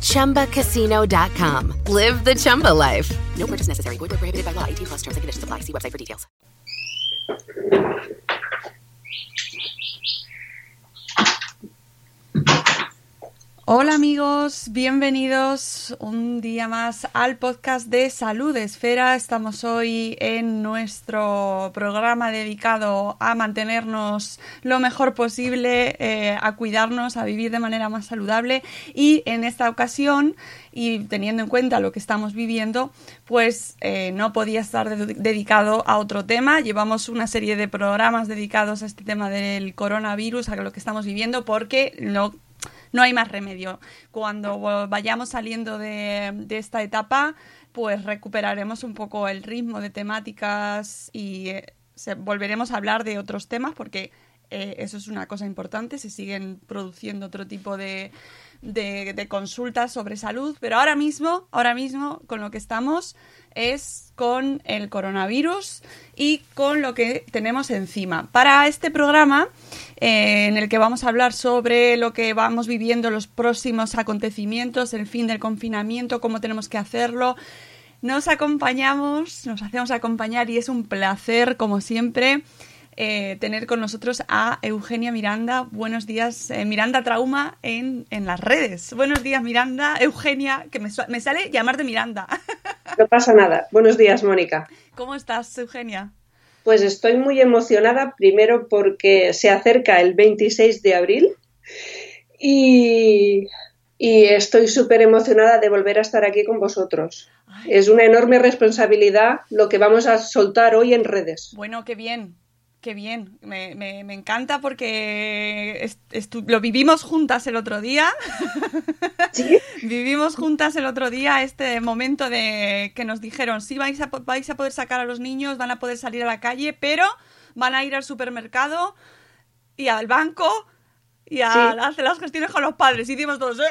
ChumbaCasino.com. Live the Chumba life. No purchase necessary. Void where prohibited by law. 18 plus terms and conditions apply. See website for details. Hola amigos, bienvenidos un día más al podcast de Salud Esfera. Estamos hoy en nuestro programa dedicado a mantenernos lo mejor posible, eh, a cuidarnos, a vivir de manera más saludable y en esta ocasión y teniendo en cuenta lo que estamos viviendo, pues eh, no podía estar de- dedicado a otro tema. Llevamos una serie de programas dedicados a este tema del coronavirus, a lo que estamos viviendo, porque no no hay más remedio. Cuando vayamos saliendo de, de esta etapa, pues recuperaremos un poco el ritmo de temáticas y eh, se- volveremos a hablar de otros temas porque eh, eso es una cosa importante. Se siguen produciendo otro tipo de, de, consultas sobre salud, pero ahora mismo, ahora mismo, con lo que estamos es con el coronavirus y con lo que tenemos encima. Para este programa, eh, en el que vamos a hablar sobre lo que vamos viviendo, los próximos acontecimientos, el fin del confinamiento, cómo tenemos que hacerlo, nos acompañamos, nos hacemos acompañar y es un placer, como siempre, eh, tener con nosotros a Eugenia Miranda. Buenos días, eh, Miranda Trauma en, en las redes. Buenos días, Miranda. Eugenia, que me, me sale llamarte Miranda. No pasa nada. Buenos días, Mónica. ¿Cómo estás, Eugenia? Pues estoy muy emocionada, primero porque se acerca el 26 de abril y, y estoy súper emocionada de volver a estar aquí con vosotros. Ay. Es una enorme responsabilidad lo que vamos a soltar hoy en redes. Bueno, qué bien, qué bien. Me, me- me encanta porque lo vivimos juntas el otro día. ¿Sí? Vivimos juntas el otro día este momento de que nos dijeron, sí, vais a, vais a poder sacar a los niños, van a poder salir a la calle, pero van a ir al supermercado y al banco y a Sí. hacer las gestiones con los padres. Y decimos todos, "Eh,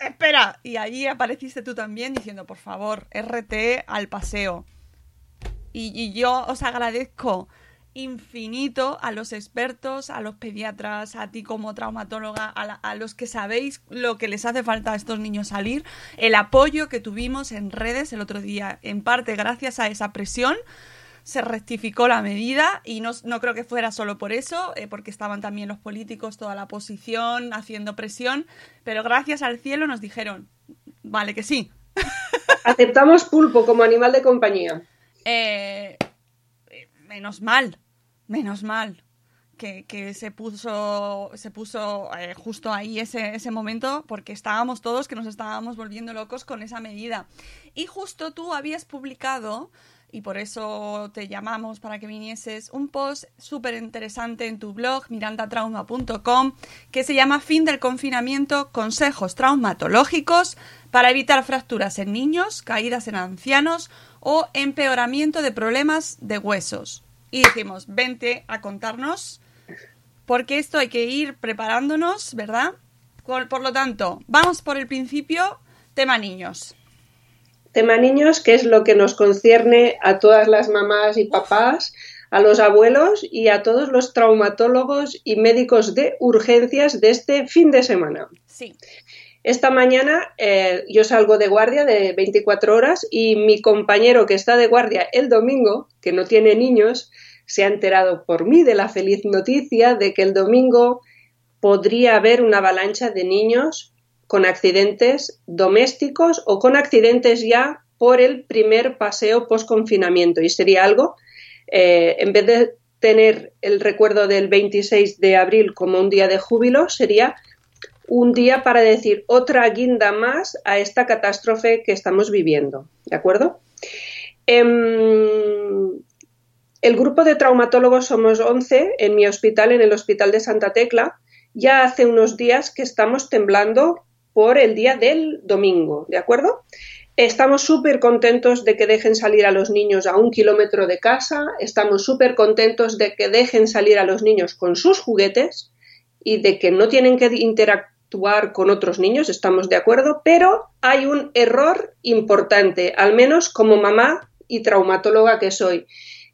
espera. Y allí apareciste tú también diciendo, por favor, RT al paseo. Y, y yo os agradezco infinito a los expertos, a los pediatras, a ti como traumatóloga, a, la- a los que sabéis lo que les hace falta a estos niños salir, el apoyo que tuvimos en redes el otro día, en parte gracias a esa presión. Se rectificó la medida y no, no creo que fuera solo por eso, eh, porque estaban también los políticos, toda la oposición haciendo presión, pero gracias al cielo nos dijeron, vale que sí, Aceptamos pulpo como animal de compañía. Eh, eh, menos mal, menos mal que, que se puso, se puso eh, justo ahí ese, ese momento porque estábamos todos que nos estábamos volviendo locos con esa medida. Y justo tú habías publicado, y por eso te llamamos para que vinieses, un post súper interesante en tu blog mirandatrauma.com que se llama Fin del confinamiento, consejos traumatológicos para evitar fracturas en niños, caídas en ancianos o empeoramiento de problemas de huesos. Y dijimos, vente a contarnos, porque esto hay que ir preparándonos, ¿verdad? Por, por lo tanto, vamos por el principio, tema niños. Tema niños, que es lo que nos concierne a todas las mamás y papás, a los abuelos y a todos los traumatólogos y médicos de urgencias de este fin de semana. Sí, Esta mañana eh, yo salgo de guardia de 24 horas y mi compañero que está de guardia el domingo, que no tiene niños, se ha enterado por mí de la feliz noticia de que el domingo podría haber una avalancha de niños con accidentes domésticos o con accidentes ya por el primer paseo post-confinamiento. Y sería algo, eh, en vez de tener el recuerdo del 26 de abril como un día de júbilo, sería un día para decir otra guinda más a esta catástrofe que estamos viviendo. ¿De acuerdo? Em, el grupo de traumatólogos somos 11 en mi hospital, en el Hospital de Santa Tecla. Ya hace unos días que estamos temblando por el día del domingo, ¿de acuerdo? Estamos súper contentos de que dejen salir a los niños a un kilómetro de casa, estamos súper contentos de que dejen salir a los niños con sus juguetes y de que no tienen que con otros niños, estamos de acuerdo, pero hay un error importante, al menos como mamá y traumatóloga que soy,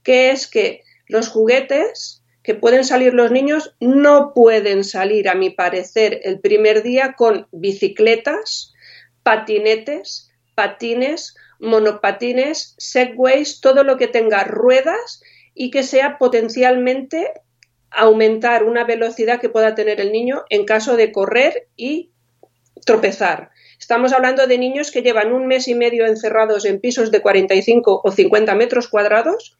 que es que los juguetes que pueden salir los niños no pueden salir, a mi parecer, el primer día con bicicletas, patinetes, patines, monopatines, segways, todo lo que tenga ruedas y que sea potencialmente aumentar una velocidad que pueda tener el niño en caso de correr y tropezar. Estamos hablando de niños que llevan un mes y medio encerrados en pisos de 45 o 50 metros cuadrados,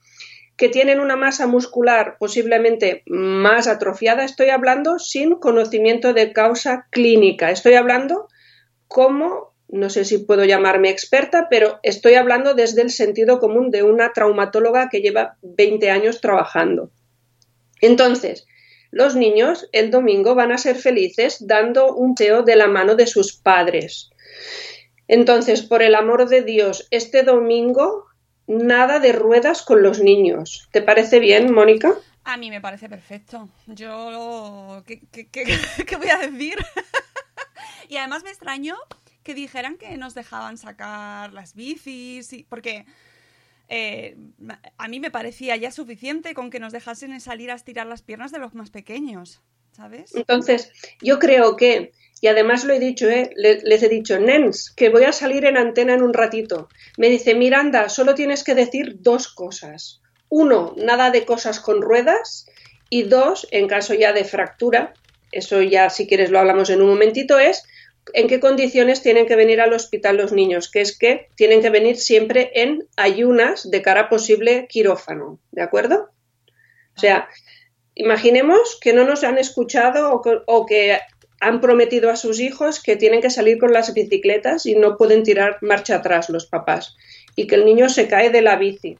que tienen una masa muscular posiblemente más atrofiada. Estoy hablando sin conocimiento de causa clínica. Estoy hablando como, no sé si puedo llamarme experta, pero estoy hablando desde el sentido común de una traumatóloga que lleva 20 años trabajando. Entonces, los niños el domingo van a ser felices dando un paseo de la mano de sus padres. Entonces, por el amor de Dios, este domingo nada de ruedas con los niños. ¿Te parece bien, Mónica? A mí me parece perfecto. Yo, ¿qué, voy a decir? y además me extraño que dijeran que nos dejaban sacar las bicis, y, porque eh, a mí me parecía ya suficiente con que nos dejasen salir a estirar las piernas de los más pequeños, ¿sabes? Entonces, yo creo que, y además lo he dicho, ¿eh? les, he dicho, Nens, que voy a salir en antena en un ratito. Me dice, Miranda, solo tienes que decir dos cosas. Uno, nada de cosas con ruedas. Y dos, en caso ya de fractura, eso ya si quieres lo hablamos en un momentito, es en qué condiciones tienen que venir al hospital los niños, que es que tienen que venir siempre en ayunas de cara posible quirófano, ¿de acuerdo? O sea, imaginemos que no nos han escuchado o que, han prometido a sus hijos que tienen que salir con las bicicletas y no pueden tirar marcha atrás los papás y que el niño se cae de la bici.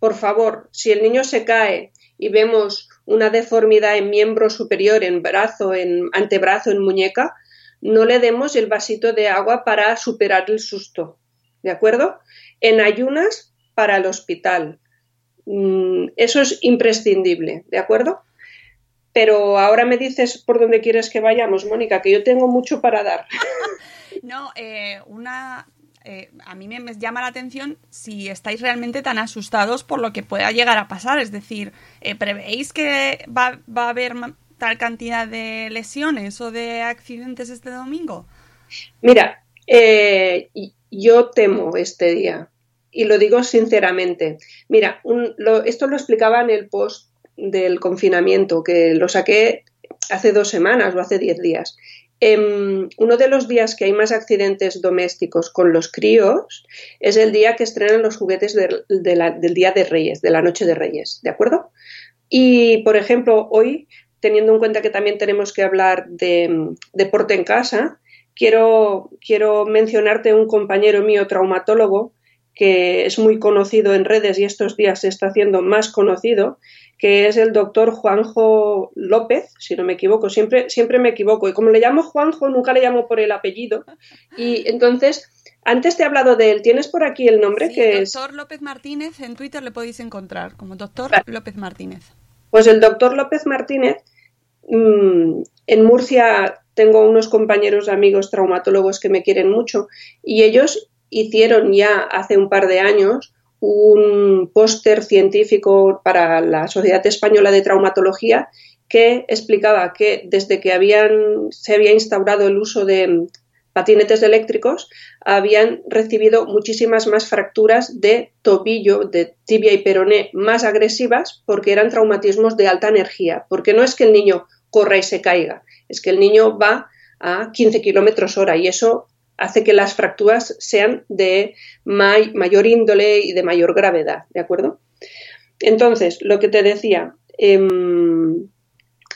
Por favor, si el niño se cae y vemos una deformidad en miembro superior, en brazo, en antebrazo, en muñeca, no le demos el vasito de agua para superar el susto. ¿De acuerdo? En ayunas para el hospital. Mm, eso es imprescindible. ¿De acuerdo? Pero ahora me dices por dónde quieres que vayamos, Mónica, que yo tengo mucho para dar. no, eh, una. Eh, a mí me, llama la atención si estáis realmente tan asustados por lo que pueda llegar a pasar. Es decir, eh, ¿prevéis que va, va a haber tal cantidad de lesiones o de accidentes este domingo? Mira, eh, yo temo este día y lo digo sinceramente. Mira, esto lo explicaba en el post del confinamiento, que lo saqué hace dos semanas o hace diez días. Em, uno de los días que hay más accidentes domésticos con los críos es el día que estrenan los juguetes del Día de Reyes, de la Noche de Reyes, ¿de acuerdo? Y, por ejemplo, hoy teniendo en cuenta que también tenemos que hablar de mm, deporte en casa, quiero, quiero mencionarte un compañero mío traumatólogo que es muy conocido en redes y estos días se está haciendo más conocido, que es el doctor Juanjo López, si no me equivoco, siempre, siempre me equivoco. Y como le llamo Juanjo, nunca le llamo por el apellido. Y entonces, antes te he hablado de él, ¿tienes por aquí el nombre? Sí, que doctor López Martínez, en Twitter le podéis encontrar como doctor López Martínez. Pues el doctor López Martínez Mm, en Murcia tengo unos compañeros amigos traumatólogos que me quieren mucho y ellos hicieron ya hace un par de años un póster científico para la Sociedad Española de Traumatología que explicaba que desde que se había instaurado el uso de patinetes eléctricos, habían recibido muchísimas más fracturas de tobillo, de tibia y peroné más agresivas porque eran traumatismos de alta energía. Porque no es que el niño corra y se caiga, es que el niño va a 15 kilómetros hora y eso hace que las fracturas sean de mayor índole y de mayor gravedad, ¿de acuerdo? Entonces, lo que te decía, em,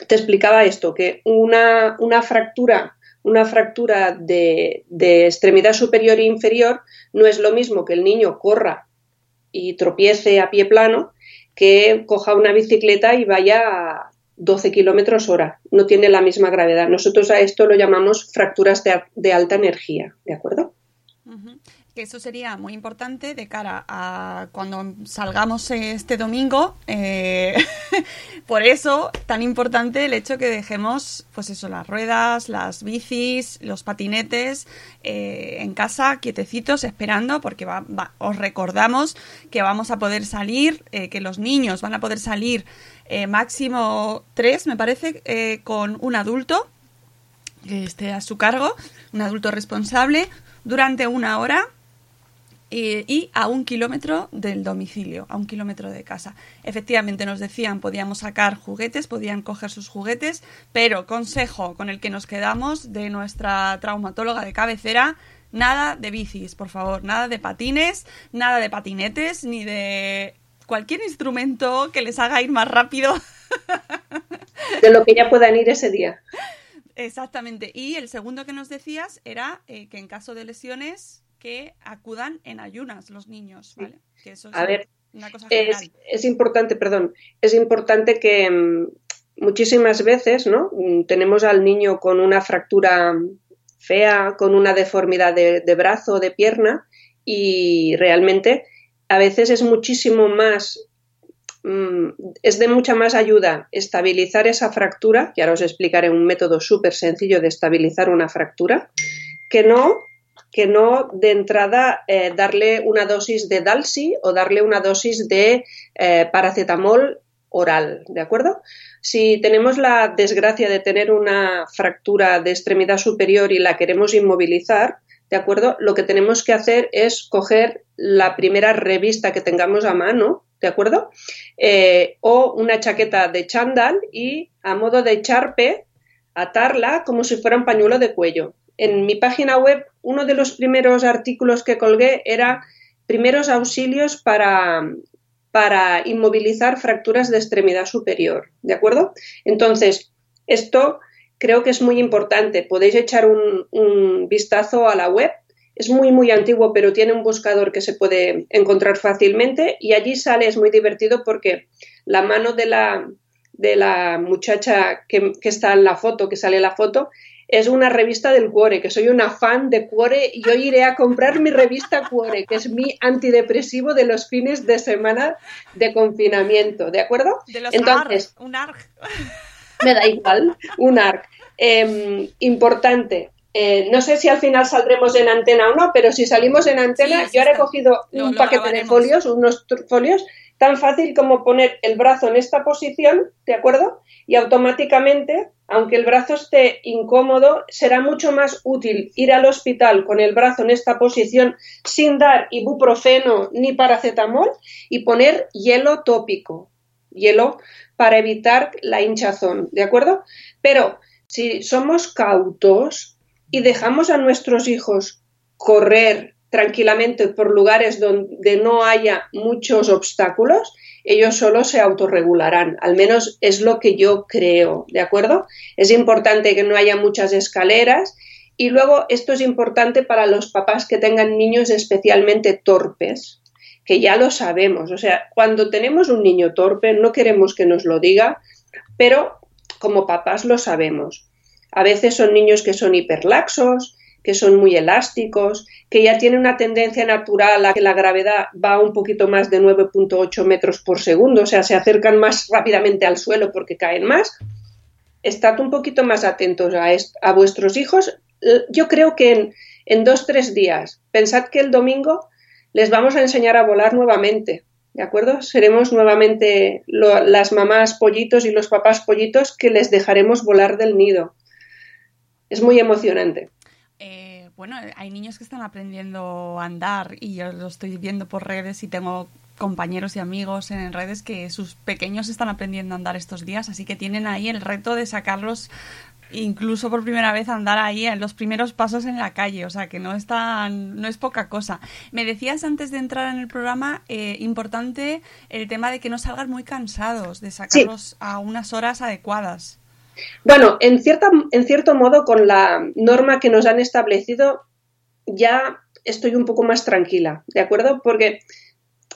te explicaba esto, que una, una fractura una fractura de, extremidad superior e inferior no es lo mismo que el niño corra y tropiece a pie plano que coja una bicicleta y vaya a 12 kilómetros hora. No tiene la misma gravedad. Nosotros a esto lo llamamos fracturas de, alta energía, ¿de acuerdo? Que eso sería muy importante de cara a cuando salgamos este domingo. Eh, por eso, tan importante el hecho que dejemos, pues eso, las ruedas, las bicis, los patinetes eh, en casa, quietecitos, esperando, porque os recordamos que vamos a poder salir, eh, que los niños van a poder salir máximo tres, me parece, con un adulto que esté a su cargo, un adulto responsable, durante una hora y a un kilómetro del domicilio, a un kilómetro de casa. Efectivamente nos decían, podíamos sacar juguetes, podían coger sus juguetes, pero consejo con el que nos quedamos de nuestra traumatóloga de cabecera, nada de bicis, por favor, nada de patines, nada de patinetes, ni de cualquier instrumento que les haga ir más rápido. De lo que ya puedan ir ese día. Exactamente. Y el segundo que nos decías era eh, que en caso de lesiones que acudan en ayunas los niños, ¿vale? Que eso es A ver, una cosa es, es, importante, perdón, es importante que mm, muchísimas veces, ¿no? Mm, tenemos al niño con una fractura fea, con una deformidad de, de brazo o de pierna y realmente a veces es muchísimo más mm, es de mucha más ayuda estabilizar esa fractura, que ahora os explicaré un método súper sencillo de estabilizar una fractura, que no que no de entrada eh, darle una dosis de Dalsi o darle una dosis de eh, paracetamol oral, ¿de acuerdo? Si tenemos la desgracia de tener una fractura de extremidad superior y la queremos inmovilizar, ¿de acuerdo? Lo que tenemos que hacer es coger la primera revista que tengamos a mano, ¿de acuerdo? Eh, o una chaqueta de chándal y a modo de charpe atarla como si fuera un pañuelo de cuello, en mi página web uno de los primeros artículos que colgué era primeros auxilios para, para inmovilizar fracturas de extremidad superior, ¿de acuerdo? Entonces, esto creo que es muy importante. Podéis echar un, vistazo a la web. Es muy, muy antiguo, pero tiene un buscador que se puede encontrar fácilmente y allí sale, es muy divertido porque la mano de la, de la muchacha que, que está en la foto, que sale en la foto, es una revista del Cuore, que soy una fan de Cuore y yo iré a comprar mi revista Cuore, que es mi antidepresivo de los fines de semana de confinamiento, ¿de acuerdo? De los Entonces, un ARG. Me da igual, un ARG. Em, importante, eh, no sé si al final saldremos en antena o no, pero si salimos en antena, yo he recogido un paquete de folios, unos folios, tan fácil como poner el brazo en esta posición, ¿de acuerdo? Y automáticamente aunque el brazo esté incómodo, será mucho más útil ir al hospital con el brazo en esta posición sin dar ibuprofeno ni paracetamol y poner hielo tópico, hielo para evitar la hinchazón, ¿de acuerdo? Pero si somos cautos y dejamos a nuestros hijos correr tranquilamente por lugares donde no haya muchos obstáculos, ellos solo se autorregularán. Al menos es lo que yo creo, ¿de acuerdo? Es importante que no haya muchas escaleras y luego esto es importante para los papás que tengan niños especialmente torpes, que ya lo sabemos. O sea, cuando tenemos un niño torpe no queremos que nos lo diga, pero como papás lo sabemos. A veces son niños que son hiperlaxos, que son muy elásticos, que ya tienen una tendencia natural a que la gravedad va un poquito más de 9.8 metros por segundo, o sea, se acercan más rápidamente al suelo porque caen más. Estad un poquito más atentos a, a vuestros hijos. Yo creo que en, en dos, tres días, pensad que el domingo les vamos a enseñar a volar nuevamente. ¿De acuerdo? Seremos nuevamente las mamás pollitos y los papás pollitos que les dejaremos volar del nido. Es muy emocionante bueno, hay niños que están aprendiendo a andar y yo lo estoy viendo por redes y tengo compañeros y amigos en redes que sus pequeños están aprendiendo a andar estos días, así que tienen ahí el reto de sacarlos incluso por primera vez a andar ahí en los primeros pasos en la calle, o sea que no es no es poca cosa. Me decías antes de entrar en el programa eh, importante el tema de que no salgan muy cansados, de sacarlos a unas horas adecuadas. Bueno, en, cierta, en cierto modo, con la norma que nos han establecido, ya estoy un poco más tranquila, ¿de acuerdo? Porque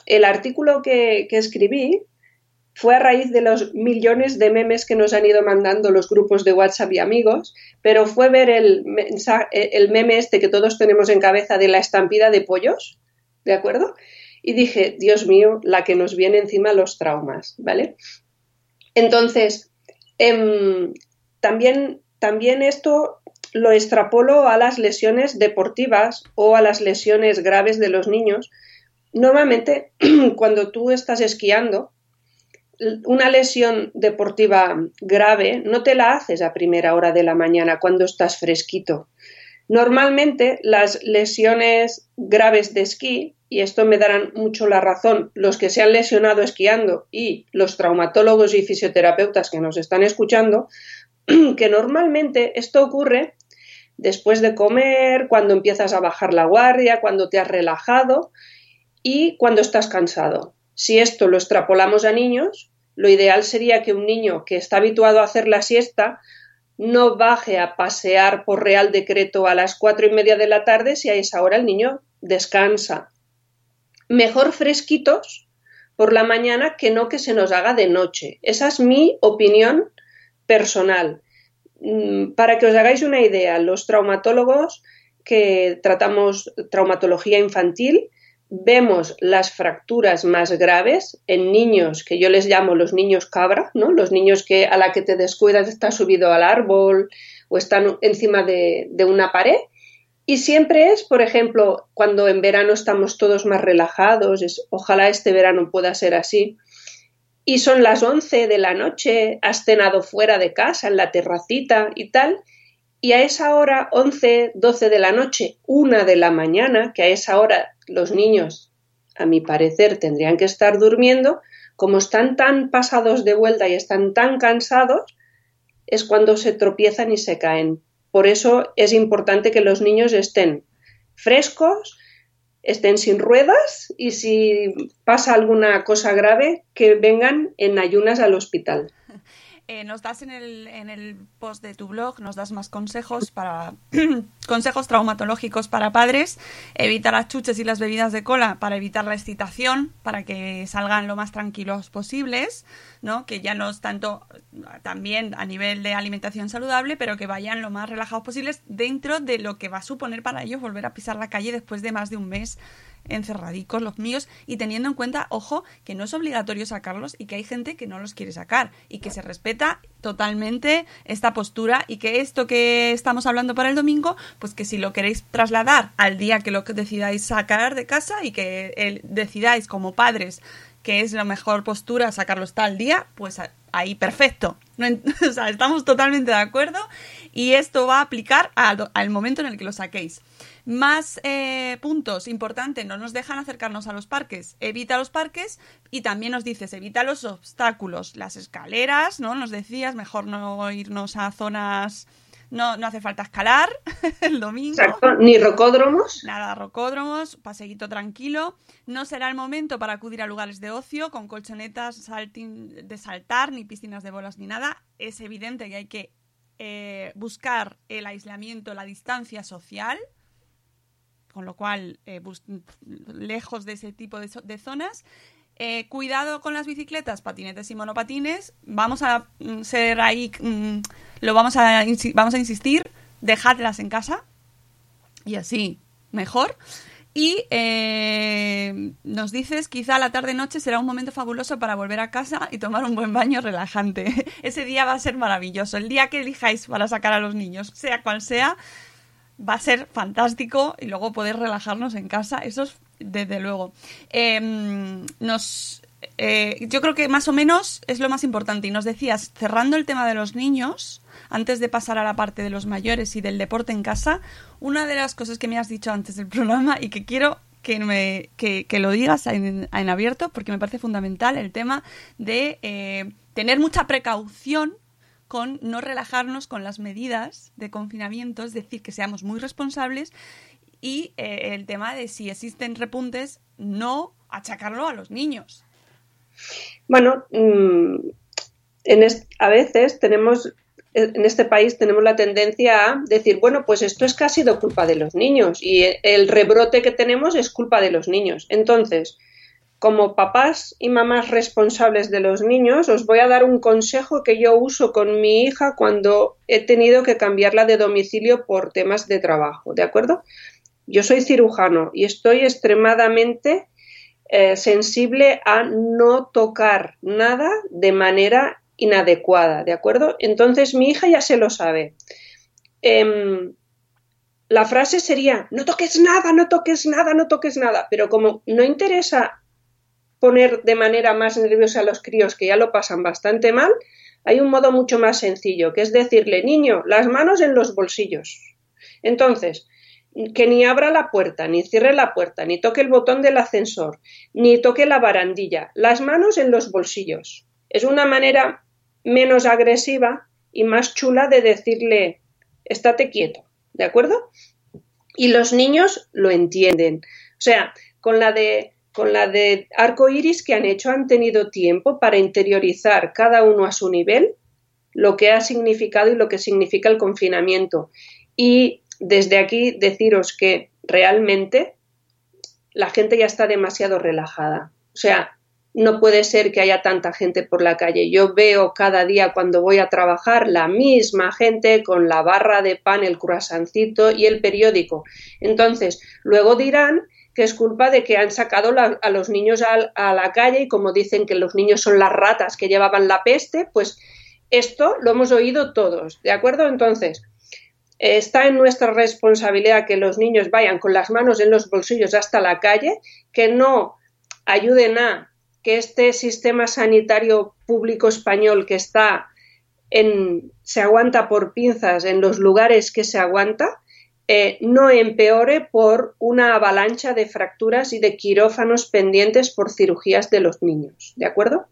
el artículo que, escribí fue a raíz de los millones de memes que nos han ido mandando los grupos de WhatsApp y amigos, pero fue ver el, el meme este que todos tenemos en cabeza de la estampida de pollos, ¿de acuerdo? Y dije, Dios mío, la que nos viene encima los traumas, ¿vale? Entonces, em, también, también esto lo extrapolo a las lesiones deportivas o a las lesiones graves de los niños. Normalmente, cuando tú estás esquiando, una lesión deportiva grave no te la haces a primera hora de la mañana cuando estás fresquito. Normalmente las lesiones graves de esquí, y esto me darán mucho la razón los que se han lesionado esquiando y los traumatólogos y fisioterapeutas que nos están escuchando, que normalmente esto ocurre después de comer, cuando empiezas a bajar la guardia, cuando te has relajado y cuando estás cansado. Si esto lo extrapolamos a niños, lo ideal sería que un niño que está habituado a hacer la siesta no baje a pasear por real decreto a las cuatro y media de la tarde si a esa hora el niño descansa. Mejor fresquitos por la mañana que no que se nos haga de noche. Esa es mi opinión personal. Mm, para que os hagáis una idea, los traumatólogos que tratamos traumatología infantil, vemos las fracturas más graves en niños que yo les llamo los niños cabra, ¿no? Los niños que a la que te descuidas está subido al árbol o están encima de, de una pared. Y siempre es, por ejemplo, cuando en verano estamos todos más relajados, es, ojalá este verano pueda ser así, y son las 11 de la noche, has cenado fuera de casa, en la terracita y tal, y a esa hora, 11, 12 de la noche, una de la mañana, que a esa hora los niños, a mi parecer, tendrían que estar durmiendo, como están tan pasados de vuelta y están tan cansados, es cuando se tropiezan y se caen. Por eso es importante que los niños estén frescos, estén sin ruedas y si pasa alguna cosa grave, que vengan en ayunas al hospital. Eh, nos das en el, en el post de tu blog, nos das más consejos para consejos traumatológicos para padres, evitar las chuches y las bebidas de cola para evitar la excitación, para que salgan lo más tranquilos posibles, ¿no? Que ya no es tanto también a nivel de alimentación saludable, pero que vayan lo más relajados posibles dentro de lo que va a suponer para ellos volver a pisar la calle después de más de un mes encerradicos los míos y teniendo en cuenta, ojo, que no es obligatorio sacarlos y que hay gente que no los quiere sacar y que se respeta totalmente esta postura y que esto que estamos hablando para el domingo, pues que si lo queréis trasladar al día que lo decidáis sacar de casa y que decidáis como padres que es la mejor postura sacarlos tal día, pues ahí perfecto. o sea, estamos totalmente de acuerdo y esto va a aplicar al, al momento en el que lo saquéis. Más eh, puntos importantes, no nos dejan acercarnos a los parques. Evita los parques y también nos dices, evita los obstáculos, las escaleras, ¿no? Nos decías, mejor no irnos a zonas... No, no hace falta escalar el domingo. Exacto, ni rocódromos. Nada, rocódromos, paseguito tranquilo. No será el momento para acudir a lugares de ocio con colchonetas de saltar, ni piscinas de bolas, ni nada. Es evidente que hay que eh, buscar el aislamiento, la distancia social con lo cual eh, lejos de ese tipo de, zonas. Eh, cuidado con las bicicletas, patinetes y monopatines. Vamos a mm, ser ahí, mm, lo vamos a, vamos a insistir, dejadlas en casa y así mejor. Y eh, nos dices, quizá la tarde-noche será un momento fabuloso para volver a casa y tomar un buen baño relajante. Ese día va a ser maravilloso. El día que elijáis para sacar a los niños, sea cual sea, va a ser fantástico y luego poder relajarnos en casa, eso es desde luego. Em, nos, eh, yo creo que más o menos es lo más importante. Y nos decías, cerrando el tema de los niños, antes de pasar a la parte de los mayores y del deporte en casa, una de las cosas que me has dicho antes del programa y que quiero que, me, que, lo digas en, en, abierto porque me parece fundamental el tema de eh, tener mucha precaución con no relajarnos con las medidas de confinamiento, es decir, que seamos muy responsables y eh, el tema de si existen repuntes, no achacarlo a los niños. Bueno, mm, a veces tenemos, en este país tenemos la tendencia a decir, bueno, pues esto es que ha sido culpa de los niños y el rebrote que tenemos es culpa de los niños. Entonces, como papás y mamás responsables de los niños, os voy a dar un consejo que yo uso con mi hija cuando he tenido que cambiarla de domicilio por temas de trabajo, ¿de acuerdo? Yo soy cirujano y estoy extremadamente eh, sensible a no tocar nada de manera inadecuada, ¿de acuerdo? Entonces mi hija ya se lo sabe. Em, la frase sería, no toques nada, no toques nada, no toques nada, pero como no interesa poner de manera más nerviosa a los críos que ya lo pasan bastante mal, hay un modo mucho más sencillo, que es decirle, niño, las manos en los bolsillos. Entonces, que ni abra la puerta, ni cierre la puerta, ni toque el botón del ascensor, ni toque la barandilla, las manos en los bolsillos. Es una manera menos agresiva y más chula de decirle, estate quieto, ¿de acuerdo? Y los niños lo entienden. O sea, con la de con la de arco iris que han hecho han tenido tiempo para interiorizar cada uno a su nivel lo que ha significado y lo que significa el confinamiento. Y desde aquí deciros que realmente la gente ya está demasiado relajada. O sea, no puede ser que haya tanta gente por la calle. Yo veo cada día cuando voy a trabajar la misma gente con la barra de pan, el croissancito y el periódico. Entonces, luego dirán que es culpa de que han sacado a los niños a, la calle y como dicen que los niños son las ratas que llevaban la peste, pues esto lo hemos oído todos, ¿de acuerdo? Entonces, está en nuestra responsabilidad que los niños vayan con las manos en los bolsillos hasta la calle, que no ayuden a que este sistema sanitario público español que está en, se aguanta por pinzas en los lugares que se aguanta, eh, no empeore por una avalancha de fracturas y de quirófanos pendientes por cirugías de los niños. ¿De acuerdo?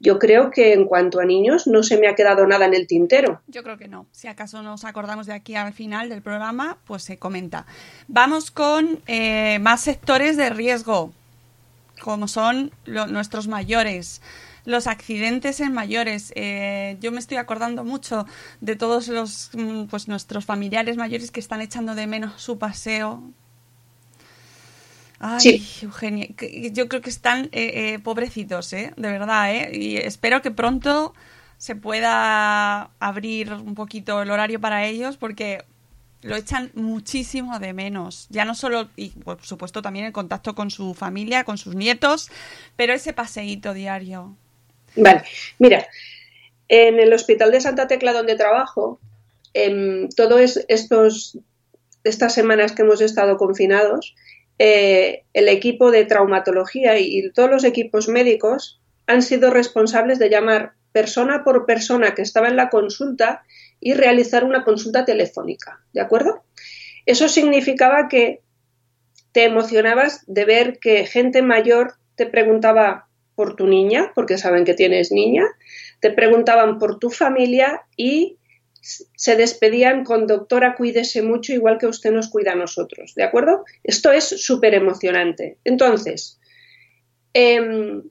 Yo creo que en cuanto a niños no se me ha quedado nada en el tintero. Yo creo que no. Si acaso nos acordamos de aquí al final del programa, pues se comenta. Vamos con eh, más sectores de riesgo, como son nuestros mayores los accidentes en mayores. Eh, yo me estoy acordando mucho de todos los, mm, pues nuestros familiares mayores que están echando de menos su paseo. Ay, Eugenia, yo creo que están eh, eh, pobrecitos, ¿eh? De verdad, ¿eh? Y espero que pronto se pueda abrir un poquito el horario para ellos porque lo echan muchísimo de menos. Ya no solo, y por supuesto también el contacto con su familia, con sus nietos, pero ese paseíto diario. Vale, mira, en el Hospital de Santa Tecla donde trabajo, en todas estos estas semanas que hemos estado confinados, eh, el equipo de traumatología y, todos los equipos médicos han sido responsables de llamar persona por persona que estaba en la consulta y realizar una consulta telefónica, ¿de acuerdo? Eso significaba que te emocionabas de ver que gente mayor te preguntaba por tu niña, porque saben que tienes niña, te preguntaban por tu familia y se despedían con doctora, cuídese mucho, igual que usted nos cuida a nosotros, ¿de acuerdo? Esto es súper emocionante. Entonces, em,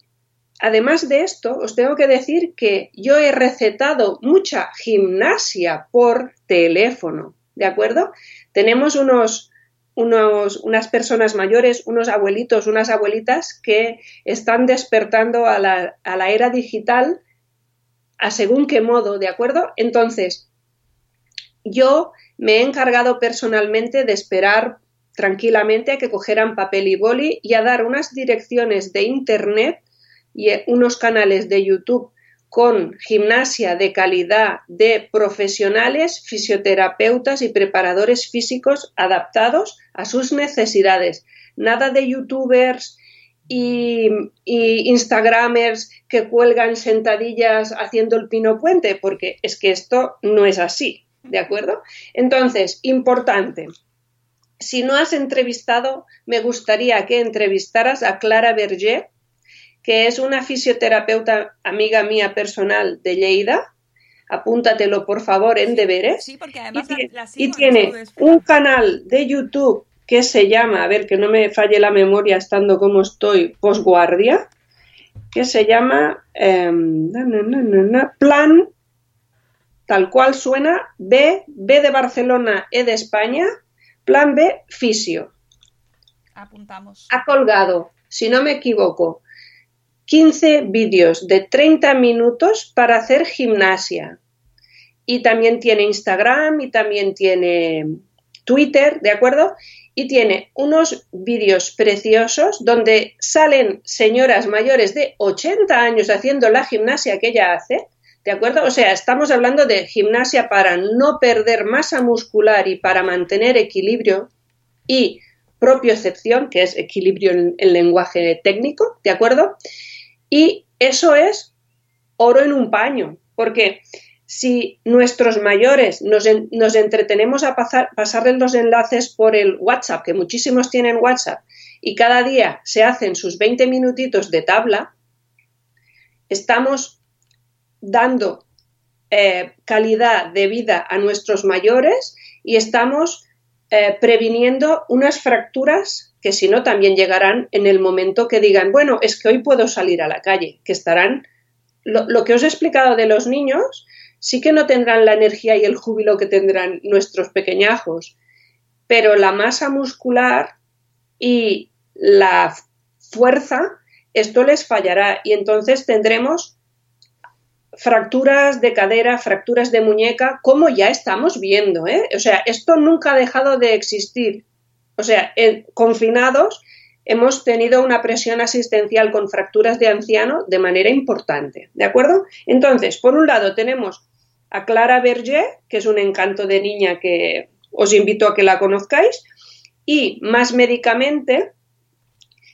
además de esto, os tengo que decir que yo he recetado mucha gimnasia por teléfono, ¿de acuerdo? Tenemos unos unas personas mayores, unos abuelitos, unas abuelitas que están despertando a la, a la era digital a según qué modo, ¿de acuerdo? Entonces, yo me he encargado personalmente de esperar tranquilamente a que cogieran papel y boli y a dar unas direcciones de Internet y unos canales de YouTube con gimnasia de calidad de profesionales, fisioterapeutas y preparadores físicos adaptados a sus necesidades. Nada de youtubers y, instagramers que cuelgan sentadillas haciendo el pino puente, porque es que esto no es así, ¿de acuerdo? Entonces, importante. Si no has entrevistado, me gustaría que entrevistaras a Clara Berger, que es una fisioterapeuta amiga mía personal de Lleida. Apúntatelo, por favor, en deberes. Sí, porque además y, tiene un canal de YouTube que se llama, a ver que no me falle la memoria estando como estoy, posguardia, que se llama em, Plan, tal cual suena, B, B de Barcelona, E de España, Plan B, Fisio. Apuntamos. Ha colgado si no me equivoco, 15 vídeos de 30 minutos para hacer gimnasia. Y también tiene Instagram y también tiene Twitter, ¿de acuerdo? Y tiene unos vídeos preciosos donde salen señoras mayores de 80 años haciendo la gimnasia que ella hace, ¿de acuerdo? O sea, estamos hablando de gimnasia para no perder masa muscular y para mantener equilibrio y propiocepción, que es equilibrio en, lenguaje técnico, ¿de acuerdo? Y eso es oro en un paño, porque si nuestros mayores nos, entretenemos a pasar, pasarles los enlaces por el WhatsApp, que muchísimos tienen WhatsApp, y cada día se hacen sus 20 minutitos de tabla, estamos dando eh, calidad de vida a nuestros mayores y estamos eh, previniendo unas fracturas que si no también llegarán en el momento que digan, bueno, es que hoy puedo salir a la calle, que estarán, lo que os he explicado de los niños, sí que no tendrán la energía y el júbilo que tendrán nuestros pequeñajos, pero la masa muscular y la fuerza, esto les fallará y entonces tendremos fracturas de cadera, fracturas de muñeca, como ya estamos viendo. ¿eh? O sea, esto nunca ha dejado de existir. O sea, en, confinados hemos tenido una presión asistencial con fracturas de anciano de manera importante. ¿De acuerdo? Entonces, por un lado tenemos a Clara Berger, que es un encanto de niña que os invito a que la conozcáis, y más médicamente,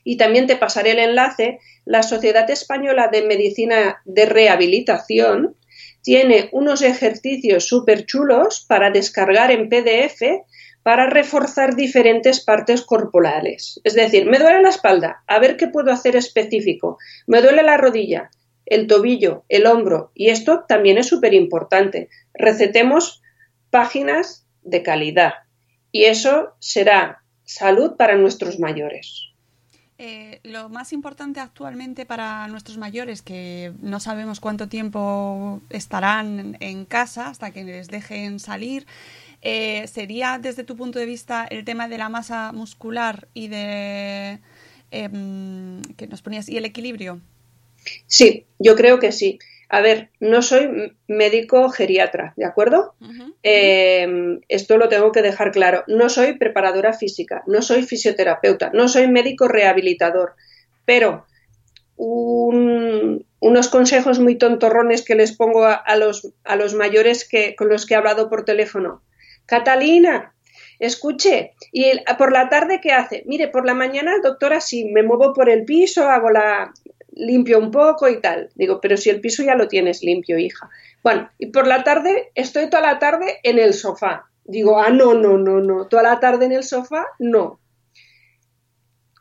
y también te pasaré el enlace, la Sociedad Española de Medicina de Rehabilitación tiene unos ejercicios súper chulos para descargar en PDF para reforzar diferentes partes corporales. Es decir, me duele la espalda, a ver qué puedo hacer específico. Me duele la rodilla, el tobillo, el hombro. Y esto también es súper importante. Recetemos páginas de calidad. Y eso será salud para nuestros mayores. Eh, lo más importante actualmente para nuestros mayores, que no sabemos cuánto tiempo estarán en casa hasta que les dejen salir, eh, sería desde tu punto de vista el tema de la masa muscular y de em, que nos ponías y el equilibrio. Sí, yo creo que sí. A ver, no soy médico geriatra, ¿de acuerdo? Eh, esto lo tengo que dejar claro. No soy preparadora física, no soy fisioterapeuta, no soy médico rehabilitador, pero unos consejos muy tontorrones que les pongo a, los, a los mayores que, con los que he hablado por teléfono. Catalina, escuche, ¿y por la tarde qué hace? Mire, por la mañana, doctora, sí, me muevo por el piso, hago la, limpio un poco y tal. Digo, pero si el piso ya lo tienes limpio, hija. Bueno, y por la tarde estoy toda la tarde en el sofá. Digo, ah, no, no, no, no. Toda la tarde en el sofá, no.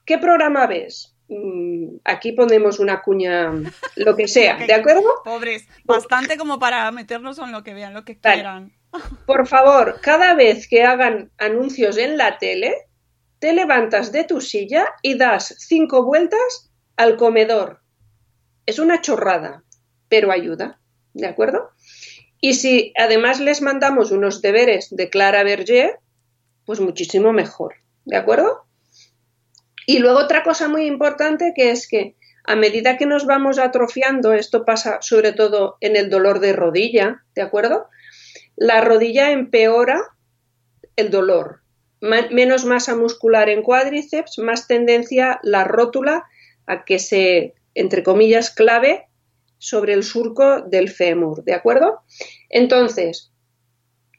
¿Qué programa ves? Mm, aquí ponemos una cuña, lo que sea, ¿de acuerdo? Pobres, bastante como para meternos en lo que vean, lo que quieran. Por favor, cada vez que hagan anuncios en la tele, te levantas de tu silla y das cinco vueltas al comedor es una chorrada, pero ayuda, ¿de acuerdo? Y si además les mandamos unos deberes de Clara Berger, pues muchísimo mejor, ¿de acuerdo? Y luego otra cosa muy importante que es que a medida que nos vamos atrofiando, esto pasa sobre todo en el dolor de rodilla, ¿de acuerdo? La rodilla empeora el dolor. menos masa muscular en cuádriceps, más tendencia la rótula a que se entre comillas, clave sobre el surco del fémur, ¿de acuerdo? Entonces,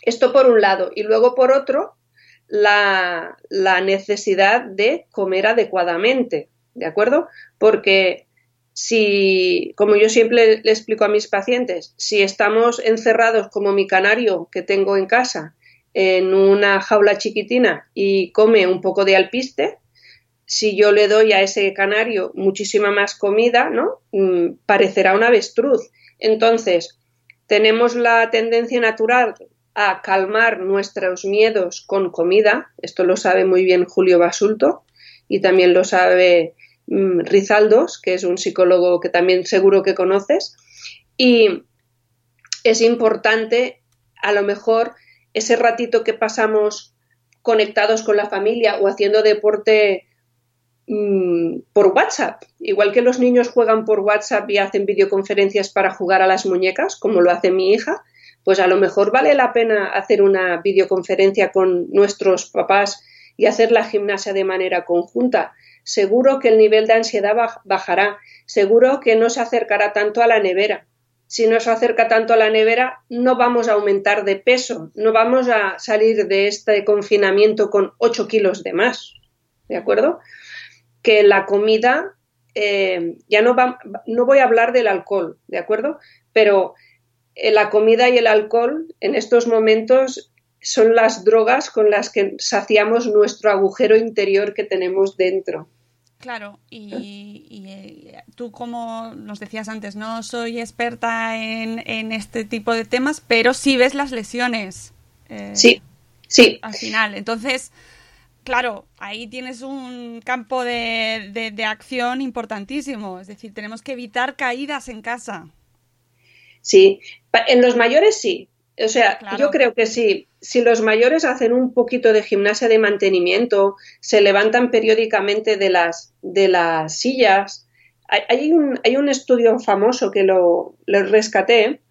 esto por un lado. Y luego por otro, la, necesidad de comer adecuadamente, ¿de acuerdo? Porque si, como yo siempre le explico a mis pacientes, si estamos encerrados como mi canario que tengo en casa en una jaula chiquitina y come un poco de alpiste, si yo le doy a ese canario muchísima más comida, ¿no? Mm, parecerá un avestruz. Entonces, tenemos la tendencia natural a calmar nuestros miedos con comida. Esto lo sabe muy bien Julio Basulto y también lo sabe mm, Rizaldos, que es un psicólogo que también seguro que conoces. Y es importante, a lo mejor, ese ratito que pasamos conectados con la familia o haciendo deporte mm, por WhatsApp. Igual que los niños juegan por WhatsApp y hacen videoconferencias para jugar a las muñecas, como lo hace mi hija, pues a lo mejor vale la pena hacer una videoconferencia con nuestros papás y hacer la gimnasia de manera conjunta. Seguro que el nivel de ansiedad bajará, seguro que no se acercará tanto a la nevera. Si no se acerca tanto a la nevera, no vamos a aumentar de peso, no vamos a salir de este confinamiento con 8 kilos de más. ¿De acuerdo? Que la comida, eh, ya no, va, no voy a hablar del alcohol, ¿de acuerdo? Pero eh, la comida y el alcohol en estos momentos son las drogas con las que saciamos nuestro agujero interior que tenemos dentro. Claro, y, eh, tú como nos decías antes, no soy experta en, en, este tipo de temas, pero sí ves las lesiones. Eh, sí, sí. Al final, entonces, claro, ahí tienes un campo de, de acción importantísimo, es decir, tenemos que evitar caídas en casa. Sí, en los mayores sí. O sea, yo creo que sí. Si los mayores hacen un poquito de gimnasia de mantenimiento, se levantan periódicamente de las, de las sillas. Hay, un, hay un estudio famoso que lo, lo rescaté,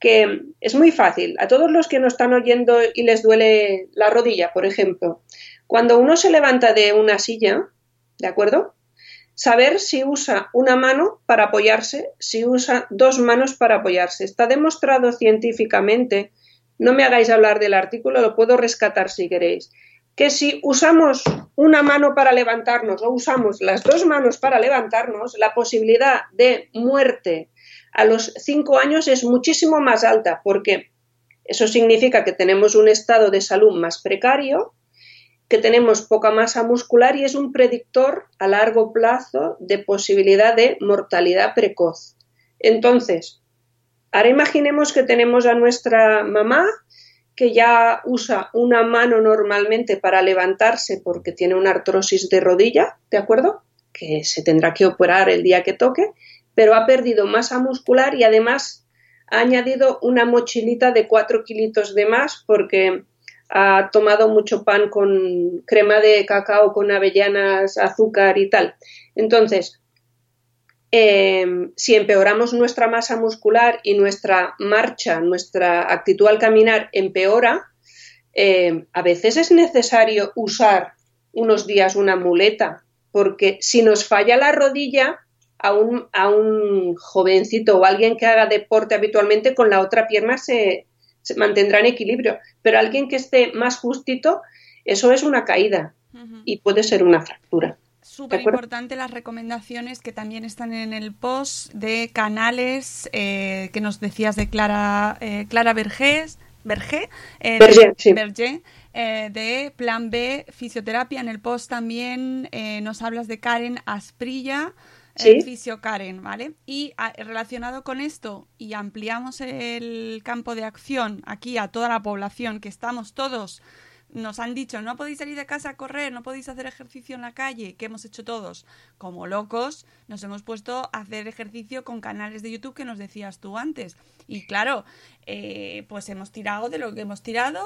que es muy fácil. A todos los que nos están oyendo y les duele la rodilla, por ejemplo, cuando uno se levanta de una silla, ¿de acuerdo? Saber si usa una mano para apoyarse, si usa dos manos para apoyarse. Está demostrado científicamente, no me hagáis hablar del artículo, lo puedo rescatar si queréis, que si usamos una mano para levantarnos o usamos las dos manos para levantarnos, la posibilidad de muerte a los cinco años es muchísimo más alta, porque eso significa que tenemos un estado de salud más precario, que tenemos poca masa muscular y es un predictor a largo plazo de posibilidad de mortalidad precoz. Entonces, ahora imaginemos que tenemos a nuestra mamá que ya usa una mano normalmente para levantarse porque tiene una artrosis de rodilla, ¿de acuerdo? Que se tendrá que operar el día que toque, pero ha perdido masa muscular y además ha añadido una mochilita de 4 kilitos de más porque ha tomado mucho pan con crema de cacao, con avellanas, azúcar y tal. Entonces, em, si empeoramos nuestra masa muscular y nuestra marcha, nuestra actitud al caminar empeora, em, a veces es necesario usar unos días una muleta, porque si nos falla la rodilla, a un, a un jovencito o alguien que haga deporte habitualmente, con la otra pierna se, se mantendrá en equilibrio. Pero alguien que esté más justito, eso es una caída y puede ser una fractura. Súper importante las recomendaciones que también están en el post de canales eh, que nos decías de Clara, eh, Clara Vergés, Vergé, eh, eh, de Plan B Fisioterapia. En el post también nos hablas de Karen Asprilla edificio Karen, ¿vale? Y ah, relacionado con esto, y ampliamos el campo de acción aquí a toda la población, que estamos todos, nos han dicho, no podéis salir de casa a correr, no podéis hacer ejercicio en la calle, que hemos hecho todos como locos, nos hemos puesto a hacer ejercicio con canales de YouTube que nos decías tú antes. Y claro, eh, pues hemos tirado de lo que hemos tirado.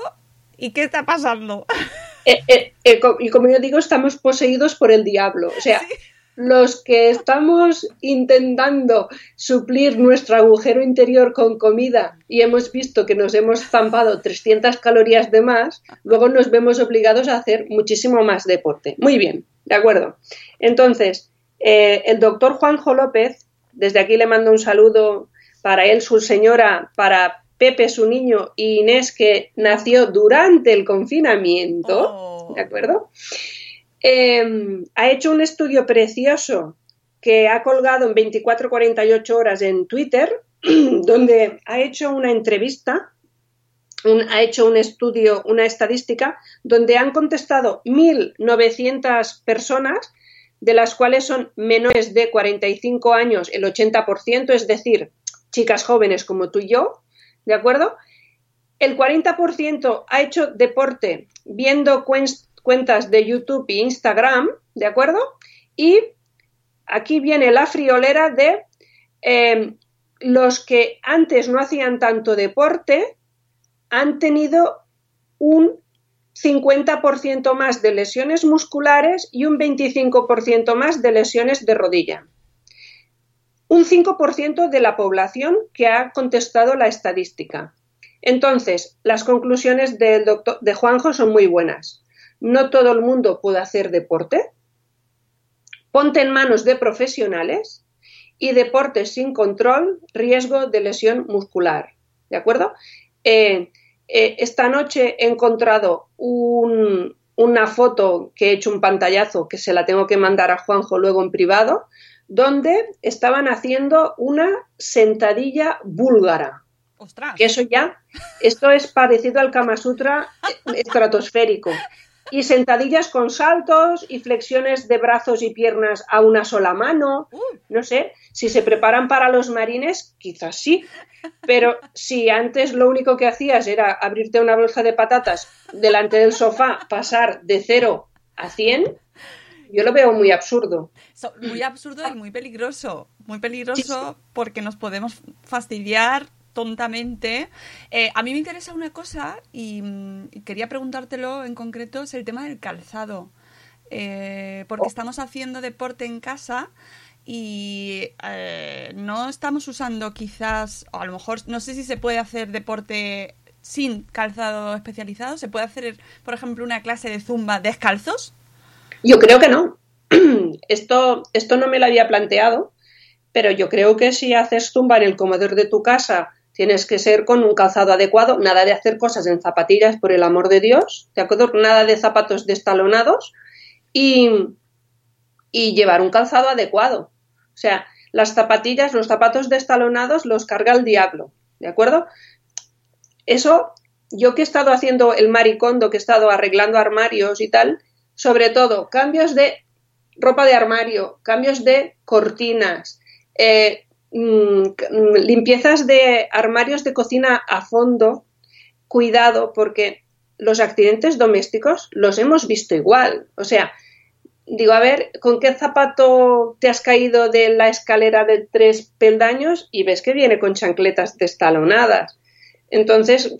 ¿Y qué está pasando? Eh, eh, y como yo digo, estamos poseídos por el diablo. O sea, los que estamos intentando suplir nuestro agujero interior con comida y hemos visto que nos hemos zampado 300 calorías de más, luego nos vemos obligados a hacer muchísimo más deporte. Muy bien, de acuerdo. Entonces, eh, el doctor Juanjo López, desde aquí le mando un saludo para él, su señora, para Pepe, su niño, y Inés, que nació durante el confinamiento, oh. ¿de acuerdo? Em, ha hecho un estudio precioso que ha colgado en 24-48 horas en Twitter, donde ha hecho una entrevista, ha hecho un estudio, una estadística, donde han contestado 1.900 personas, de las cuales son menores de 45 años el 80%, es decir, chicas jóvenes como tú y yo, ¿de acuerdo? El 40% ha hecho deporte viendo cuentas de YouTube e Instagram, ¿de acuerdo? Y aquí viene la friolera de em, los que antes no hacían tanto deporte han tenido un 50% más de lesiones musculares y un 25% más de lesiones de rodilla. Un 5% de la población que ha contestado la estadística. Entonces, las conclusiones del doctor, de Juanjo son muy buenas. No todo el mundo puede hacer deporte. Ponte en manos de profesionales y deporte sin control, riesgo de lesión muscular. ¿De acuerdo? Eh, eh, esta noche he encontrado una foto que he hecho un pantallazo que se la tengo que mandar a Juanjo luego en privado, donde estaban haciendo una sentadilla búlgara. ¡Ostras! Que eso ya, esto es parecido al Kama Sutra estratosférico. Y sentadillas con saltos y flexiones de brazos y piernas a una sola mano. Uh. No sé, si se preparan para los marines, quizás sí. Pero si antes lo único que hacías era abrirte una bolsa de patatas delante del sofá, pasar de cero a 100, yo lo veo muy absurdo. Muy absurdo y muy peligroso. Muy peligroso porque nos podemos fastidiar tontamente. Eh, a mí me interesa una cosa y, mm, y quería preguntártelo en concreto, es el tema del calzado. Eh, porque estamos haciendo deporte en casa y eh, no estamos usando quizás, o a lo mejor, no sé si se puede hacer deporte sin calzado especializado. ¿Se puede hacer, por ejemplo, una clase de zumba descalzos? Yo creo que no. Esto, esto no me lo había planteado, pero yo creo que si haces zumba en el comedor de tu casa, tienes que ser con un calzado adecuado, nada de hacer cosas en zapatillas, por el amor de Dios, ¿de acuerdo? Nada de zapatos destalonados y, y llevar un calzado adecuado. O sea, las zapatillas, los zapatos destalonados los carga el diablo, ¿de acuerdo? Eso, yo que he estado haciendo el maricondo, que he estado arreglando armarios y tal, sobre todo cambios de ropa de armario, cambios de cortinas, eh, mm, mm, limpiezas de armarios de cocina a fondo, cuidado porque los accidentes domésticos los hemos visto igual. O sea, digo, a ver, ¿con qué zapato te has caído de la escalera de tres peldaños? Y ves que viene con chancletas destalonadas. Entonces,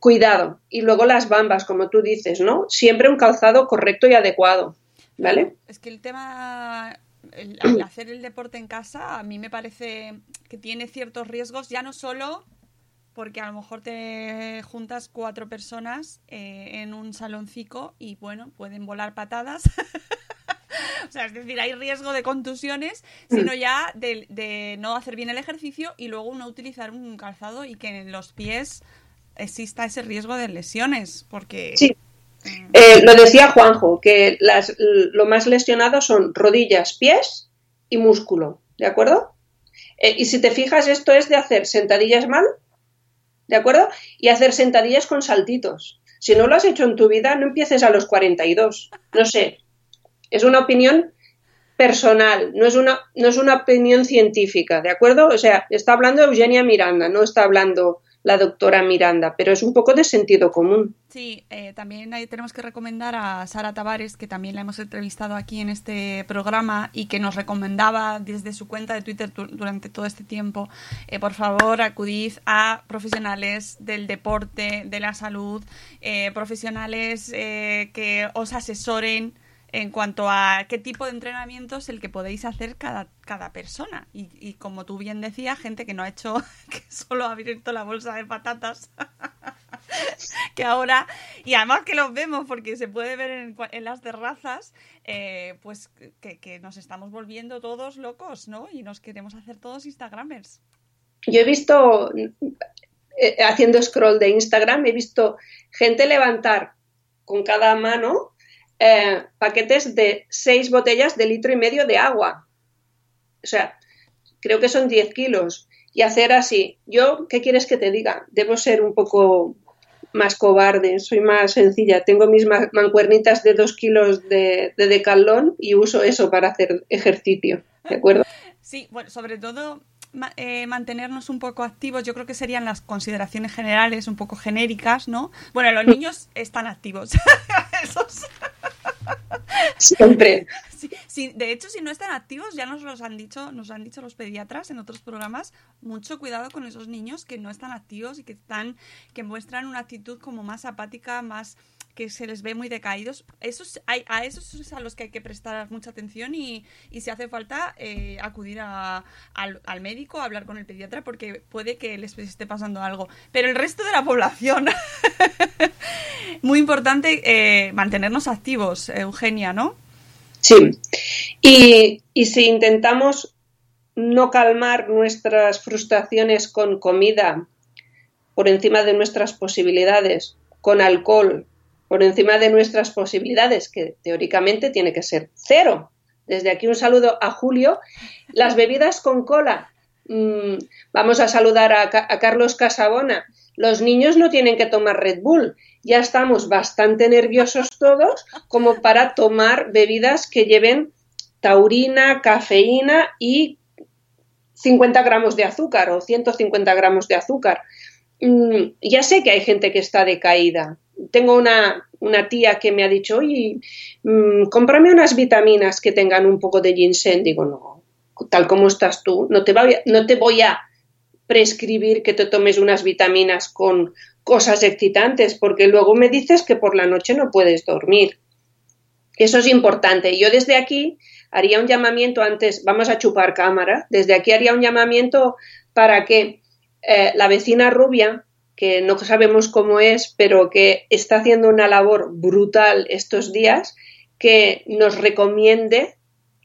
cuidado. Y luego las bambas, como tú dices, ¿no? Siempre un calzado correcto y adecuado. ¿Vale? Es que el tema, el, el hacer el deporte en casa, a mí me parece que tiene ciertos riesgos, ya no solo porque a lo mejor te juntas cuatro personas eh, en un saloncico y bueno, pueden volar patadas. o sea, es decir, hay riesgo de contusiones, sino ya de, de no hacer bien el ejercicio y luego no utilizar un calzado y que en los pies exista ese riesgo de lesiones, porque Sí. Eh, lo decía Juanjo, que las, lo más lesionado son rodillas, pies y músculo, ¿de acuerdo? Eh, y si te fijas, esto es de hacer sentadillas mal, ¿de acuerdo? Y hacer sentadillas con saltitos. Si no lo has hecho en tu vida, no empieces a los 42. No sé. Es una opinión personal, no es una, no es una opinión científica, ¿de acuerdo? O sea, está hablando Eugenia Miranda, no está hablando la doctora Miranda, pero es un poco de sentido común. Sí, eh, también ahí tenemos que recomendar a Sara Tavares, que también la hemos entrevistado aquí en este programa y que nos recomendaba desde su cuenta de Twitter du- durante todo este tiempo, eh, por favor, acudid a profesionales del deporte, de la salud, eh, profesionales eh, que os asesoren en cuanto a qué tipo de entrenamiento es el que podéis hacer cada, cada persona. Y, y como tú bien decías, gente que no ha hecho, que solo ha abierto la bolsa de patatas. que ahora, y además que los vemos porque se puede ver en, en las terrazas, eh, pues que, que nos estamos volviendo todos locos, ¿no? Y nos queremos hacer todos Instagramers. Yo he visto, eh, haciendo scroll de Instagram, he visto gente levantar con cada mano eh, paquetes de seis botellas de litro y medio de agua. O sea, creo que son 10 kilos. Y hacer así. Yo, ¿qué quieres que te diga? Debo ser un poco más cobarde, soy más sencilla. Tengo mis ma- mancuernitas de dos kilos de, de decalón y uso eso para hacer ejercicio. ¿De acuerdo? Sí, bueno, sobre todo eh, mantenernos un poco activos, yo creo que serían las consideraciones generales, un poco genéricas, ¿no? Bueno, los niños están activos. Esos- Siempre. Sí, de hecho, si no están activos, ya nos los han dicho, nos han dicho los pediatras en otros programas, mucho cuidado con esos niños que no están activos y que están, que muestran una actitud como más apática, más que se les ve muy decaídos. Esos, hay, a esos es a los que hay que prestar mucha atención y, si hace falta eh, acudir al, al médico, hablar con el pediatra, porque puede que les esté pasando algo. Pero el resto de la población, muy importante eh, mantenernos activos, Eugenia, ¿no? Sí. Y, y si intentamos no calmar nuestras frustraciones con comida por encima de nuestras posibilidades, con alcohol por encima de nuestras posibilidades, que teóricamente tiene que ser cero. Desde aquí un saludo a Julio. Las bebidas con cola. Mm, vamos a saludar a, a Carlos Casabona. Los niños no tienen que tomar Red Bull. Ya estamos bastante nerviosos todos como para tomar bebidas que lleven taurina, cafeína y 50 gramos de azúcar o 150 gramos de azúcar. Mm, ya sé que hay gente que está decaída. Tengo una, una tía que me ha dicho, oye, mm, cómprame unas vitaminas que tengan un poco de ginseng. Digo, no, tal como estás tú, no te, voy a- no te voy a prescribir que te tomes unas vitaminas con cosas excitantes, porque luego me dices que por la noche no puedes dormir. Eso es importante. Yo desde aquí haría un llamamiento antes, vamos a chupar cámara, desde aquí haría un llamamiento para que eh, la vecina rubia, que no sabemos cómo es, pero que está haciendo una labor brutal estos días, que nos recomiende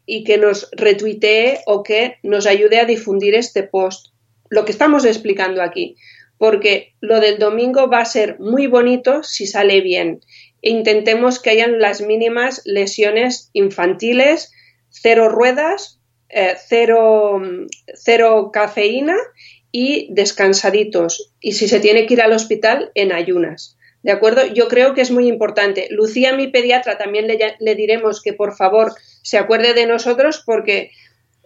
y que nos retuitee o que nos ayude a difundir este post. Lo que estamos explicando aquí, porque lo del domingo va a ser muy bonito si sale bien. Intentemos que hayan las mínimas lesiones infantiles, cero ruedas, eh, cero, cero cafeína y descansaditos. Y si se tiene que ir al hospital, en ayunas. ¿De acuerdo? Yo creo que es muy importante. Lucía, mi pediatra, también le diremos que por favor se acuerde de nosotros porque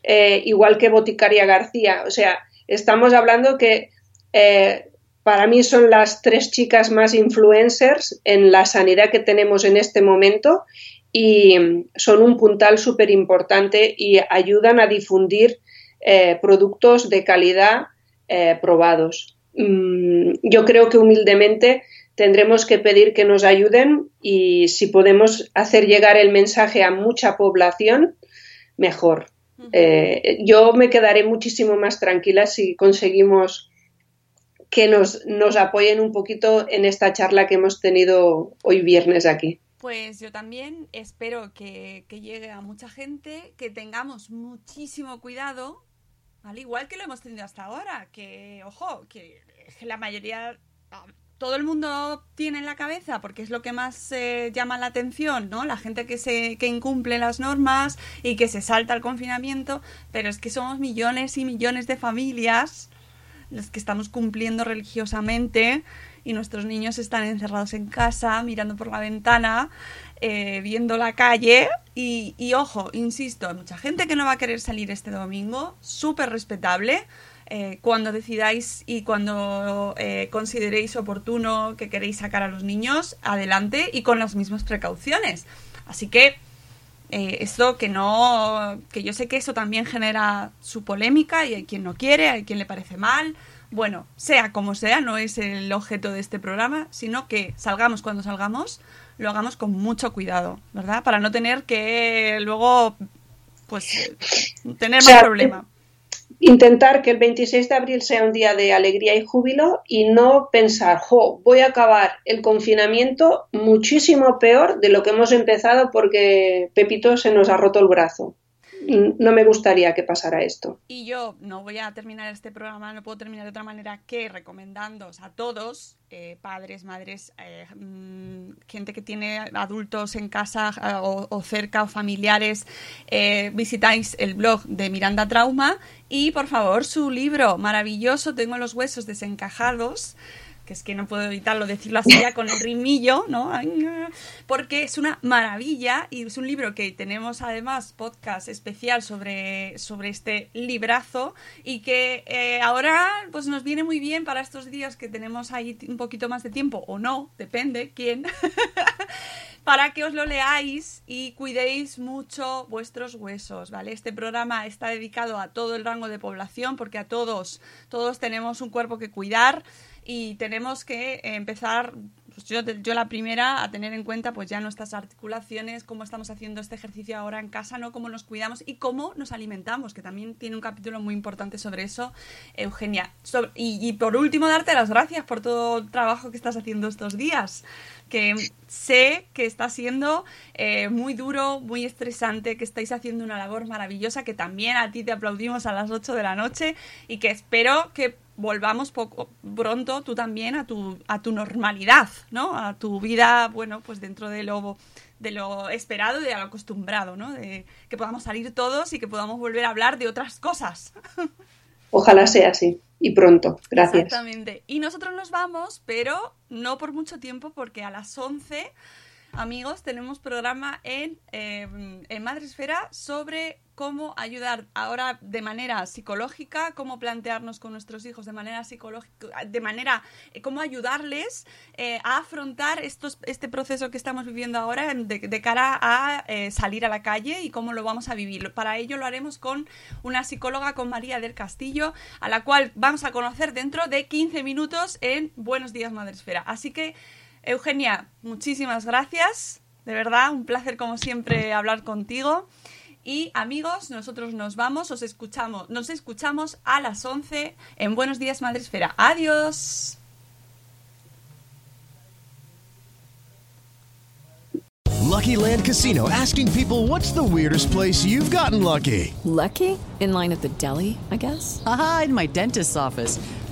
eh, igual que Boticaria García, o sea, estamos hablando que eh, para mí son las tres chicas más influencers en la sanidad que tenemos en este momento y son un puntal súper importante y ayudan a difundir eh, productos de calidad eh, probados. Mm, yo creo que humildemente tendremos que pedir que nos ayuden y si podemos hacer llegar el mensaje a mucha población, mejor. Eh, yo me quedaré muchísimo más tranquila si conseguimos que nos, nos apoyen un poquito en esta charla que hemos tenido hoy viernes aquí. Pues yo también espero que, que llegue a mucha gente, que tengamos muchísimo cuidado, al igual que lo hemos tenido hasta ahora, que, ojo, que la mayoría, ah, todo el mundo tiene en la cabeza, porque es lo que más eh, llama la atención, ¿no? La gente que, se, que incumple las normas y que se salta el confinamiento, pero es que somos millones y millones de familias las que estamos cumpliendo religiosamente y nuestros niños están encerrados en casa, mirando por la ventana, eh, viendo la calle y, y, ojo, insisto, hay mucha gente que no va a querer salir este domingo, súper respetable. Eh, cuando decidáis y cuando eh, consideréis oportuno que queréis sacar a los niños, adelante y con las mismas precauciones. Así que eh, esto que no, que yo sé que eso también genera su polémica y hay quien no quiere, hay quien le parece mal. Bueno, sea como sea, no es el objeto de este programa, sino que salgamos cuando salgamos, lo hagamos con mucho cuidado, ¿verdad? Para no tener que luego, pues, tener O sea, más problema. Intentar que el 26 de abril sea un día de alegría y júbilo y no pensar, jo, voy a acabar el confinamiento muchísimo peor de lo que hemos empezado porque Pepito se nos ha roto el brazo. No me gustaría que pasara esto. Y yo no voy a terminar este programa, no puedo terminar de otra manera que recomendándoos a todos, eh, padres, madres, eh, mmm, gente que tiene adultos en casa eh, o, o, cerca o familiares, visitáis el blog de Miranda Trauma y por favor su libro maravilloso, Tengo los huesos desencajados que es que no puedo evitarlo decirlo así ya con el rimillo, ¿no? Porque es una maravilla y es un libro que tenemos además podcast especial sobre, sobre este librazo y que eh, ahora pues nos viene muy bien para estos días que tenemos ahí un poquito más de tiempo o no, depende quién. para que os lo leáis y cuidéis mucho vuestros huesos, ¿vale? Este programa está dedicado a todo el rango de población porque a todos, todos tenemos un cuerpo que cuidar y tenemos que empezar pues yo, yo la primera a tener en cuenta pues ya nuestras articulaciones, cómo estamos haciendo este ejercicio ahora en casa, ¿no? Cómo nos cuidamos y cómo nos alimentamos, que también tiene un capítulo muy importante sobre eso, Eugenia. y, por último, darte las gracias por todo el trabajo que estás haciendo estos días que sé que está siendo eh, muy duro, muy estresante, que estáis haciendo una labor maravillosa, que también a ti te aplaudimos a las 8 de la noche y que espero que volvamos poco pronto tú también a tu, a tu normalidad, ¿no? A tu vida, bueno, pues dentro de lo, de lo esperado y de lo acostumbrado, ¿no? De que podamos salir todos y que podamos volver a hablar de otras cosas. Ojalá sea así y pronto. Gracias. Exactamente. Y nosotros nos vamos, pero no por mucho tiempo porque a las 11 amigos, tenemos programa en, eh, en Madresfera sobre cómo ayudar ahora de manera psicológica, cómo plantearnos con nuestros hijos de manera psicológica, de manera, eh, cómo ayudarles eh, a afrontar estos, este proceso que estamos viviendo ahora de, cara a salir a la calle y cómo lo vamos a vivir. Para ello lo haremos con una psicóloga, con María del Castillo, a la cual vamos a conocer dentro de 15 minutos en Buenos Días Madresfera. Así que Eugenia, muchísimas gracias. De verdad, un placer como siempre hablar contigo. Y amigos, nosotros nos vamos, os escuchamos, nos escuchamos a las 11 en Buenos Días Madresfera. Adiós. Lucky Land Casino asking people what's the weirdest place you've gotten lucky? Lucky? In line at the deli, I guess. Aha, in my dentist's office.